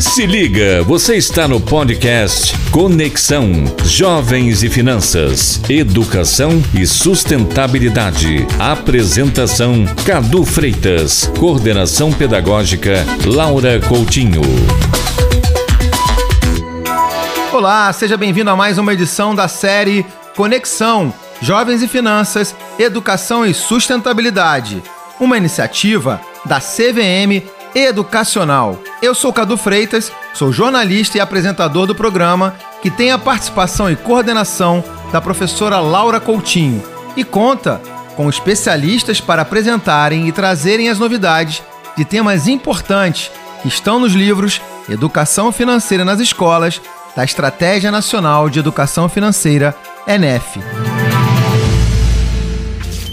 Se liga, você está no podcast Conexão Jovens e Finanças, Educação e Sustentabilidade. Apresentação Cadu Freitas, Coordenação Pedagógica Laura Coutinho. Olá, seja bem-vindo a mais uma edição da série Conexão Jovens e Finanças, Educação e Sustentabilidade, uma iniciativa da CVM educacional. Eu sou Cadu Freitas, sou jornalista e apresentador do programa, que tem a participação e coordenação da professora Laura Coutinho e conta com especialistas para apresentarem e trazerem as novidades de temas importantes que estão nos livros Educação Financeira nas Escolas da Estratégia Nacional de Educação Financeira, ENEF.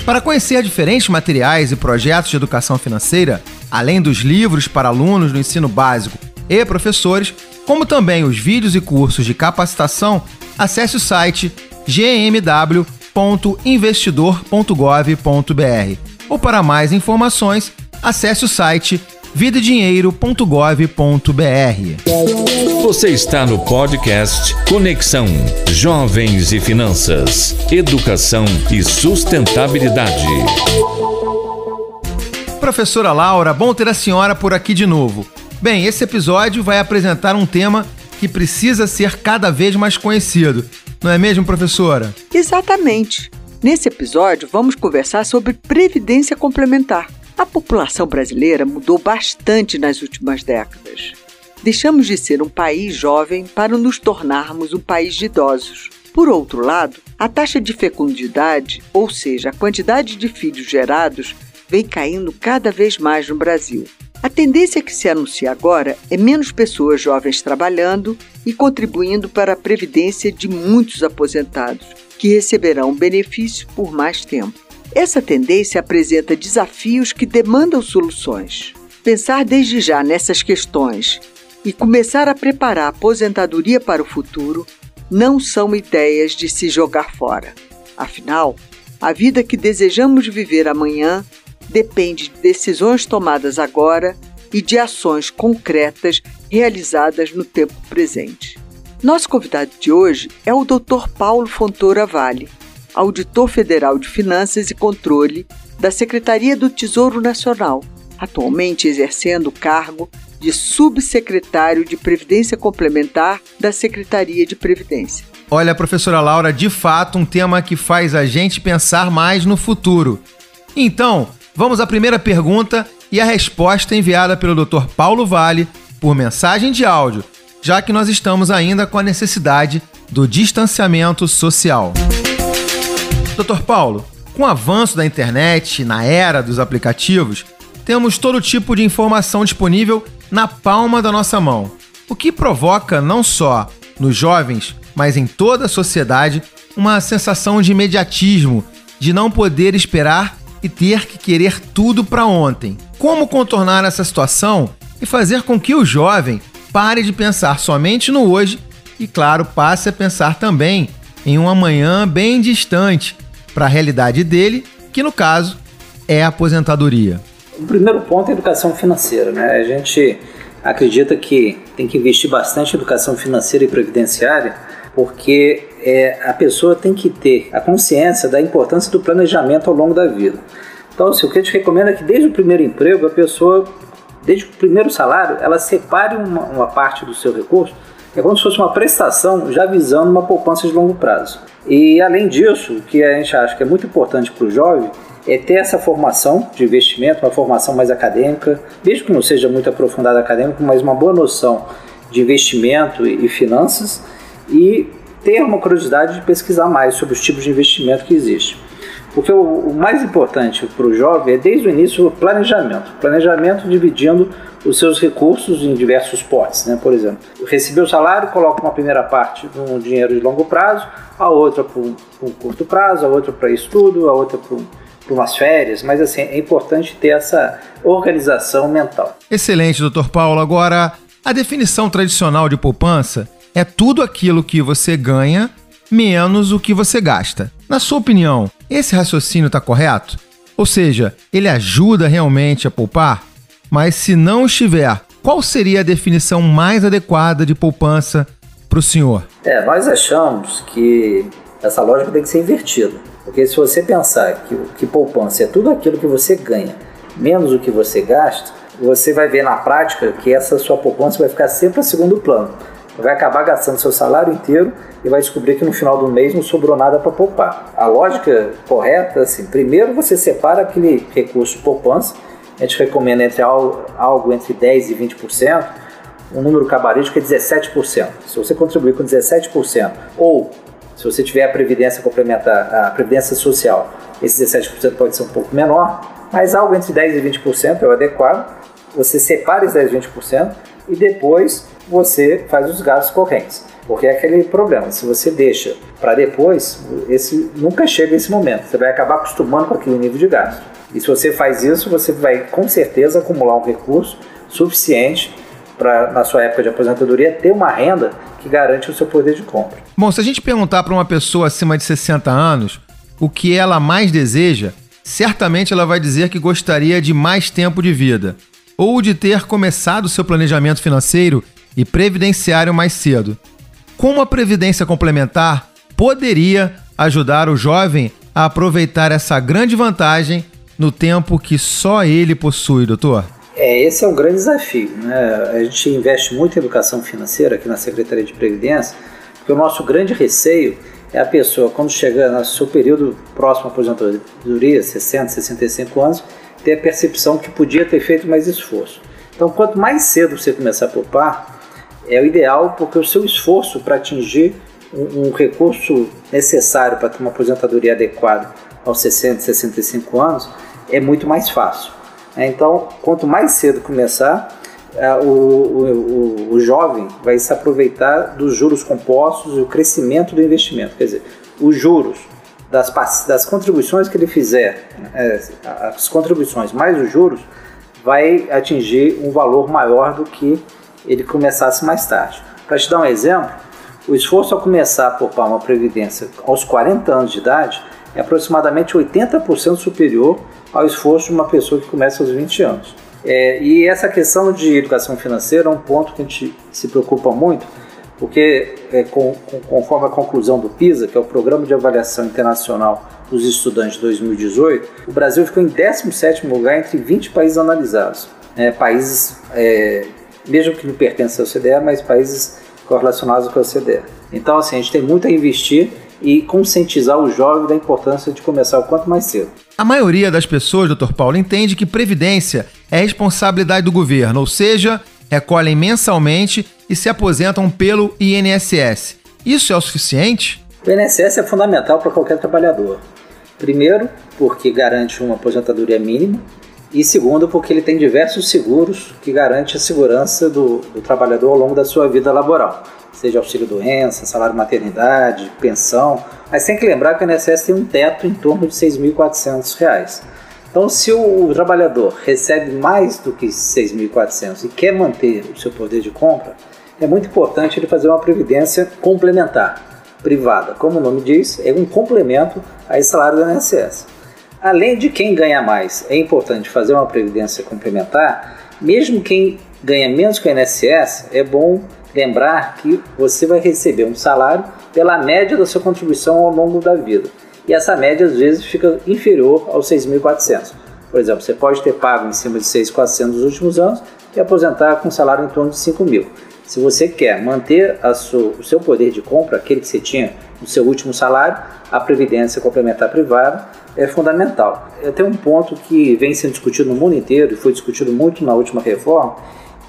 Para conhecer diferentes materiais e projetos de educação financeira, além dos livros para alunos do ensino básico e professores, como também os vídeos e cursos de capacitação, acesse o site gmw.investidor.gov.br. Ou para mais informações, acesse o site vidadinheiro.gov.br. Você está no podcast Conexão Jovens e Finanças, Educação e Sustentabilidade. Professora Laura, bom ter a senhora por aqui de novo. Bem, esse episódio vai apresentar um tema que precisa ser cada vez mais conhecido. Não é mesmo, professora? Exatamente. Nesse episódio, vamos conversar sobre previdência complementar. A população brasileira mudou bastante nas últimas décadas. Deixamos de ser um país jovem para nos tornarmos um país de idosos. Por outro lado, a taxa de fecundidade, ou seja, a quantidade de filhos gerados, vem caindo cada vez mais no Brasil. A tendência que se anuncia agora é menos pessoas jovens trabalhando e contribuindo para a previdência de muitos aposentados, que receberão benefício por mais tempo. Essa tendência apresenta desafios que demandam soluções. Pensar desde já nessas questões e começar a preparar a aposentadoria para o futuro não são ideias de se jogar fora. Afinal, a vida que desejamos viver amanhã depende de decisões tomadas agora e de ações concretas realizadas no tempo presente. Nosso convidado de hoje é o Dr. Paulo Fontoura Vale, auditor federal de Finanças e Controle da Secretaria do Tesouro Nacional, atualmente exercendo o cargo de subsecretário de Previdência Complementar da Secretaria de Previdência. Olha, professora Laura, de fato um tema que faz a gente pensar mais no futuro. Então, vamos à primeira pergunta e a resposta enviada pelo Dr. Paulo Vale por mensagem de áudio, já que nós estamos ainda com a necessidade do distanciamento social. Dr. Paulo, com o avanço da internet, na era dos aplicativos, temos todo tipo de informação disponível na palma da nossa mão, o que provoca não só nos jovens, mas em toda a sociedade, uma sensação de imediatismo, de não poder esperar e ter que querer tudo para ontem. Como contornar essa situação e fazer com que o jovem pare de pensar somente no hoje e, claro, passe a pensar também em um amanhã bem distante, para a realidade dele, que no caso é a aposentadoria. O primeiro ponto é a educação financeira. Né? A gente acredita que tem que investir bastante em educação financeira e previdenciária, porque é, a pessoa tem que ter a consciência da importância do planejamento ao longo da vida. Então, assim, o que a gente recomenda é que desde o primeiro emprego, a pessoa, desde o primeiro salário, ela separe uma, uma parte do seu recurso, é como se fosse uma prestação já visando uma poupança de longo prazo. E além disso, o que a gente acha que é muito importante para o jovem é ter essa formação de investimento, uma formação mais acadêmica, mesmo que não seja muito aprofundada acadêmica, mas uma boa noção de investimento e finanças e ter uma curiosidade de pesquisar mais sobre os tipos de investimento que existem. Porque o, o mais importante para o jovem é desde o início o planejamento. Planejamento dividindo os seus recursos em diversos potes, né? Por exemplo, recebeu o salário, coloca uma primeira parte num dinheiro de longo prazo, a outra para um, um, curto prazo, a outra para estudo, a outra para um, umas férias, mas assim, é importante ter essa organização mental. Excelente, doutor Paulo. Agora, a definição tradicional de poupança é tudo aquilo que você ganha menos o que você gasta. Na sua opinião, esse raciocínio está correto? Ou seja, ele ajuda realmente a poupar? Mas se não estiver, qual seria a definição mais adequada de poupança para o senhor? É, nós achamos que essa lógica tem que ser invertida. Porque se você pensar que, que poupança é tudo aquilo que você ganha, menos o que você gasta, você vai ver na prática que essa sua poupança vai ficar sempre a segundo plano. Vai acabar gastando seu salário inteiro e vai descobrir que no final do mês não sobrou nada para poupar. A lógica correta, assim, primeiro você separa aquele recurso de poupança, a gente recomenda entre algo, algo entre 10% e 20%, um número cabalístico é 17%. Se você contribuir com 17%, ou se você tiver a previdência complementar, a previdência social, esse 17% pode ser um pouco menor, mas algo entre 10% e 20% é o adequado. Você separa esses 10% e 20% e depois você faz os gastos correntes. Porque é aquele problema, se você deixa para depois, esse nunca chega esse momento. Você vai acabar acostumando com aquele nível de gasto. E se você faz isso, você vai com certeza acumular um recurso suficiente para, na sua época de aposentadoria, ter uma renda que garante o seu poder de compra. Bom, se a gente perguntar para uma pessoa acima de 60 anos o que ela mais deseja, certamente ela vai dizer que gostaria de mais tempo de vida ou de ter começado seu planejamento financeiro e previdenciário mais cedo. Como a previdência complementar poderia ajudar o jovem a aproveitar essa grande vantagem no tempo que só ele possui, doutor? É, esse é um grande desafio. Né? A gente investe muito em educação financeira aqui na Secretaria de Previdência, porque o nosso grande receio é a pessoa, quando chegar no seu período próximo à aposentadoria, 60, 65 anos, ter a percepção que podia ter feito mais esforço. Então, quanto mais cedo você começar a poupar, é o ideal, porque o seu esforço para atingir um, um recurso necessário para ter uma aposentadoria adequada aos 60, 65 anos é muito mais fácil. Né? Então, quanto mais cedo começar, é, o, o, o, jovem vai se aproveitar dos juros compostos e o crescimento do investimento. Quer dizer, os juros das, das contribuições que ele fizer, é, as contribuições mais os juros, vai atingir um valor maior do que ele começasse mais tarde. Para te dar um exemplo, o esforço ao começar a poupar uma previdência aos 40 anos de idade é aproximadamente 80% superior ao esforço de uma pessoa que começa aos 20 anos. É, e essa questão de educação financeira é um ponto que a gente se preocupa muito, porque é, com, com, conforme a conclusão do PISA, que é o Programa de Avaliação Internacional dos Estudantes de 2018, o Brasil ficou em 17º lugar entre 20 países analisados. É, países, mesmo que não pertencem à OCDE, mas países correlacionados com a OCDE. Então, assim, a gente tem muito a investir e conscientizar o jovem da importância de começar o quanto mais cedo. A maioria das pessoas, doutor Paulo, entende que previdência é responsabilidade do governo, ou seja, recolhem mensalmente e se aposentam pelo INSS. Isso é o suficiente? O INSS é fundamental para qualquer trabalhador. Primeiro, porque garante uma aposentadoria mínima, e segundo, porque ele tem diversos seguros que garantem a segurança do, do trabalhador ao longo da sua vida laboral seja auxílio-doença, salário-maternidade, pensão. Mas tem que lembrar que o INSS tem um teto em torno de R$ 6.400. Então, se o, trabalhador recebe mais do que R$ 6.400 e quer manter o seu poder de compra, é muito importante ele fazer uma previdência complementar, privada. Como o nome diz, é um complemento a esse salário do INSS. Além de quem ganha mais, é importante fazer uma previdência complementar, mesmo quem ganha menos que o INSS, é bom lembrar que você vai receber um salário pela média da sua contribuição ao longo da vida. E essa média às vezes fica inferior aos 6.400. Por exemplo, você pode ter pago em cima de 6.400 nos últimos anos e aposentar com um salário em torno de 5 mil. Se você quer manter sua, o seu poder de compra, aquele que você tinha no seu último salário, a previdência complementar privada é fundamental. Tem um ponto que vem sendo discutido no mundo inteiro e foi discutido muito na última reforma,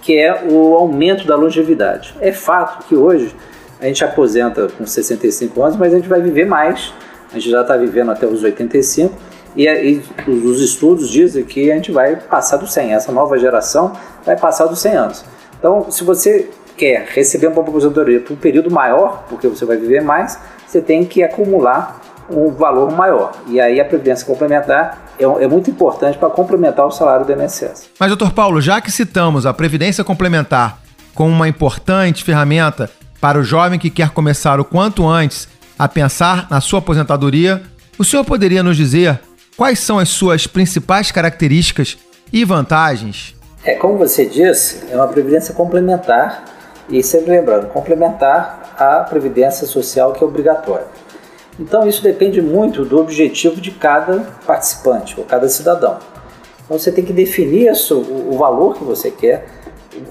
que é o aumento da longevidade. É fato que hoje a gente aposenta com 65 anos, mas a gente vai viver mais. A gente já está vivendo até os 85 e, e os estudos dizem que a gente vai passar dos 100. Essa nova geração vai passar dos 100 anos. Então, se você quer receber uma aposentadoria por um período maior, porque você vai viver mais, você tem que acumular um valor maior. E aí a previdência complementar é, é muito importante para complementar o salário do INSS. Mas, doutor Paulo, já que citamos a previdência complementar como uma importante ferramenta para o jovem que quer começar o quanto antes a pensar na sua aposentadoria, o senhor poderia nos dizer quais são as suas principais características e vantagens? É, como você disse, é uma previdência complementar e sempre lembrando, complementar à previdência social que é obrigatória. Então isso depende muito do objetivo de cada participante ou cada cidadão. Então você tem que definir isso, o, valor que você quer,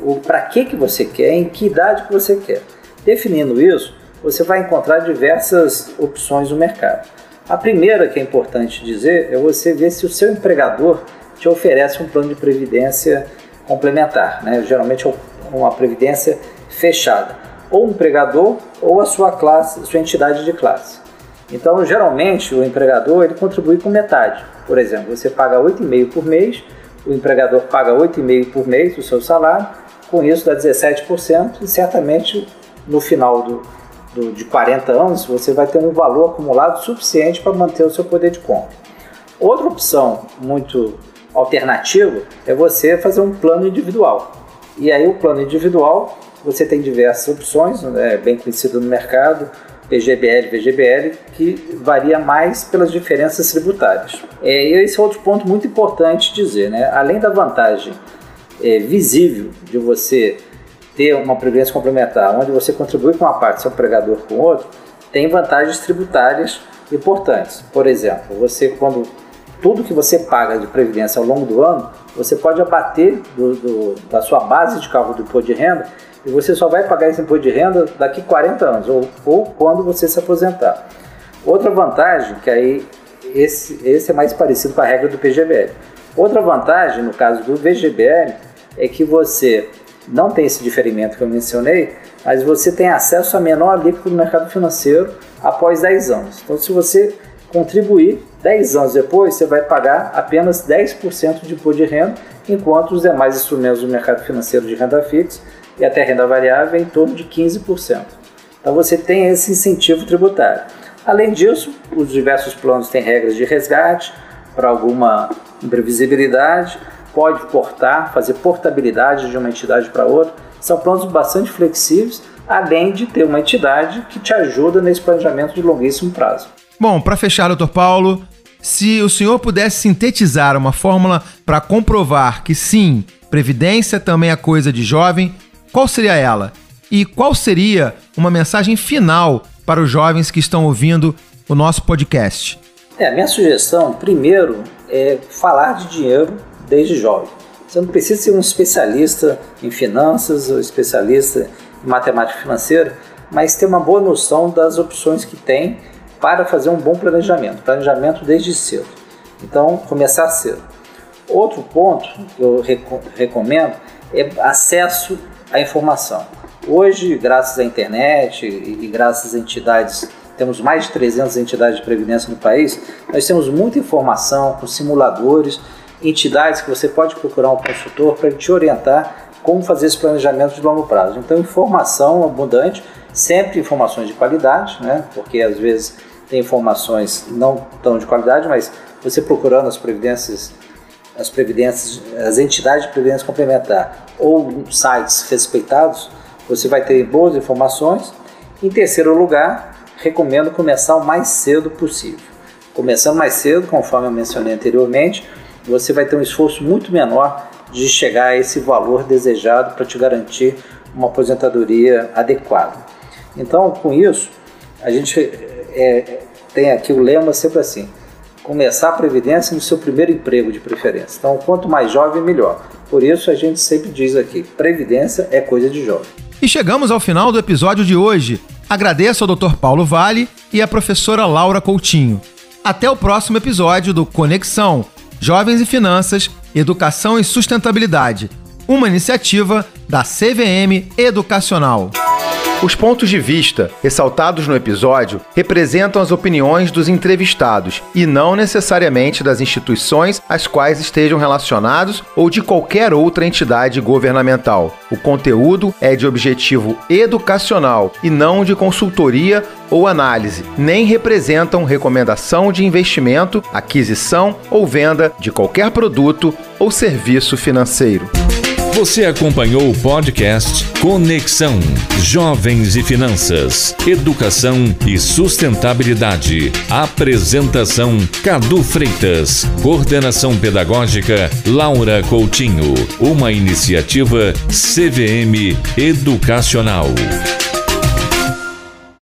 o para que que você quer, em que idade que você quer. Definindo isso, você vai encontrar diversas opções no mercado. A primeira que é importante dizer é você ver se o seu empregador te oferece um plano de previdência complementar, né? geralmente é uma previdência fechada, ou empregador ou a sua classe, sua entidade de classe. Então, geralmente, o empregador ele contribui com metade. Por exemplo, você paga 8,5 por mês, o empregador paga 8,5 por mês do seu salário, com isso dá 17% e certamente no final do, do, de 40 anos você vai ter um valor acumulado suficiente para manter o seu poder de compra. Outra opção muito alternativa é você fazer um plano individual. E aí o plano individual você tem diversas opções, né, bem conhecido no mercado, PGBL, VGBL, que varia mais pelas diferenças tributárias. É, esse é outro ponto muito importante dizer, né? Além da vantagem é, visível de você ter uma previdência complementar, onde você contribui com uma parte, seu empregador com outra, tem vantagens tributárias importantes. Por exemplo, você quando tudo que você paga de previdência ao longo do ano, você pode abater do, do, da sua base de cálculo do imposto de renda e você só vai pagar esse imposto de renda daqui 40 anos ou, ou quando você se aposentar. Outra vantagem, que aí esse, esse é mais parecido com a regra do PGBL. Outra vantagem, no caso do VGBL, é que você não tem esse diferimento que eu mencionei, mas você tem acesso a menor alíquota no mercado financeiro após 10 anos. Então, se você contribuir 10 anos depois, você vai pagar apenas 10% de imposto de renda, enquanto os demais instrumentos do mercado financeiro de renda fixa e até renda variável em torno de 15%. Então você tem esse incentivo tributário. Além disso, os diversos planos têm regras de resgate para alguma imprevisibilidade, pode portar, fazer portabilidade de uma entidade para outra. São planos bastante flexíveis, além de ter uma entidade que te ajuda nesse planejamento de longuíssimo prazo. Bom, para fechar, doutor Paulo, se o senhor pudesse sintetizar uma fórmula para comprovar que sim, previdência também é coisa de jovem, qual seria ela? E qual seria uma mensagem final para os jovens que estão ouvindo o nosso podcast? É, a minha sugestão, primeiro, é falar de dinheiro desde jovem. Você não precisa ser um especialista em finanças ou especialista em matemática financeira, mas ter uma boa noção das opções que tem para fazer um bom planejamento. Planejamento desde cedo. Então, começar cedo. Outro ponto que eu recomendo é acesso à informação. Hoje, graças à internet e graças às entidades, temos mais de 300 entidades de previdência no país, nós temos muita informação com simuladores, entidades que você pode procurar um consultor para te orientar como fazer esse planejamento de longo prazo. Então, informação abundante, sempre informações de qualidade, né? porque às vezes tem informações não tão de qualidade, mas você procurando as previdências, as previdências, as entidades de previdência complementar ou sites respeitados, você vai ter boas informações. Em terceiro lugar, recomendo começar o mais cedo possível. Começando mais cedo, conforme eu mencionei anteriormente, você vai ter um esforço muito menor de chegar a esse valor desejado para te garantir uma aposentadoria adequada. Então, com isso, a gente é, tem aqui o lema sempre assim: começar a previdência no seu primeiro emprego de preferência. Então, quanto mais jovem, melhor. Por isso a gente sempre diz aqui: previdência é coisa de jovem. E chegamos ao final do episódio de hoje. Agradeço ao Dr. Paulo Vale e à professora Laura Coutinho. Até o próximo episódio do Conexão Jovens e Finanças, Educação e Sustentabilidade, uma iniciativa da CVM Educacional. Os pontos de vista ressaltados no episódio representam as opiniões dos entrevistados e não necessariamente das instituições às quais estejam relacionados ou de qualquer outra entidade governamental. O conteúdo é de objetivo educacional e não de consultoria ou análise, nem representam recomendação de investimento, aquisição ou venda de qualquer produto ou serviço financeiro. Você acompanhou o podcast Conexão Jovens e Finanças, Educação e Sustentabilidade. Apresentação Cadu Freitas. Coordenação Pedagógica Laura Coutinho. Uma iniciativa CVM Educacional.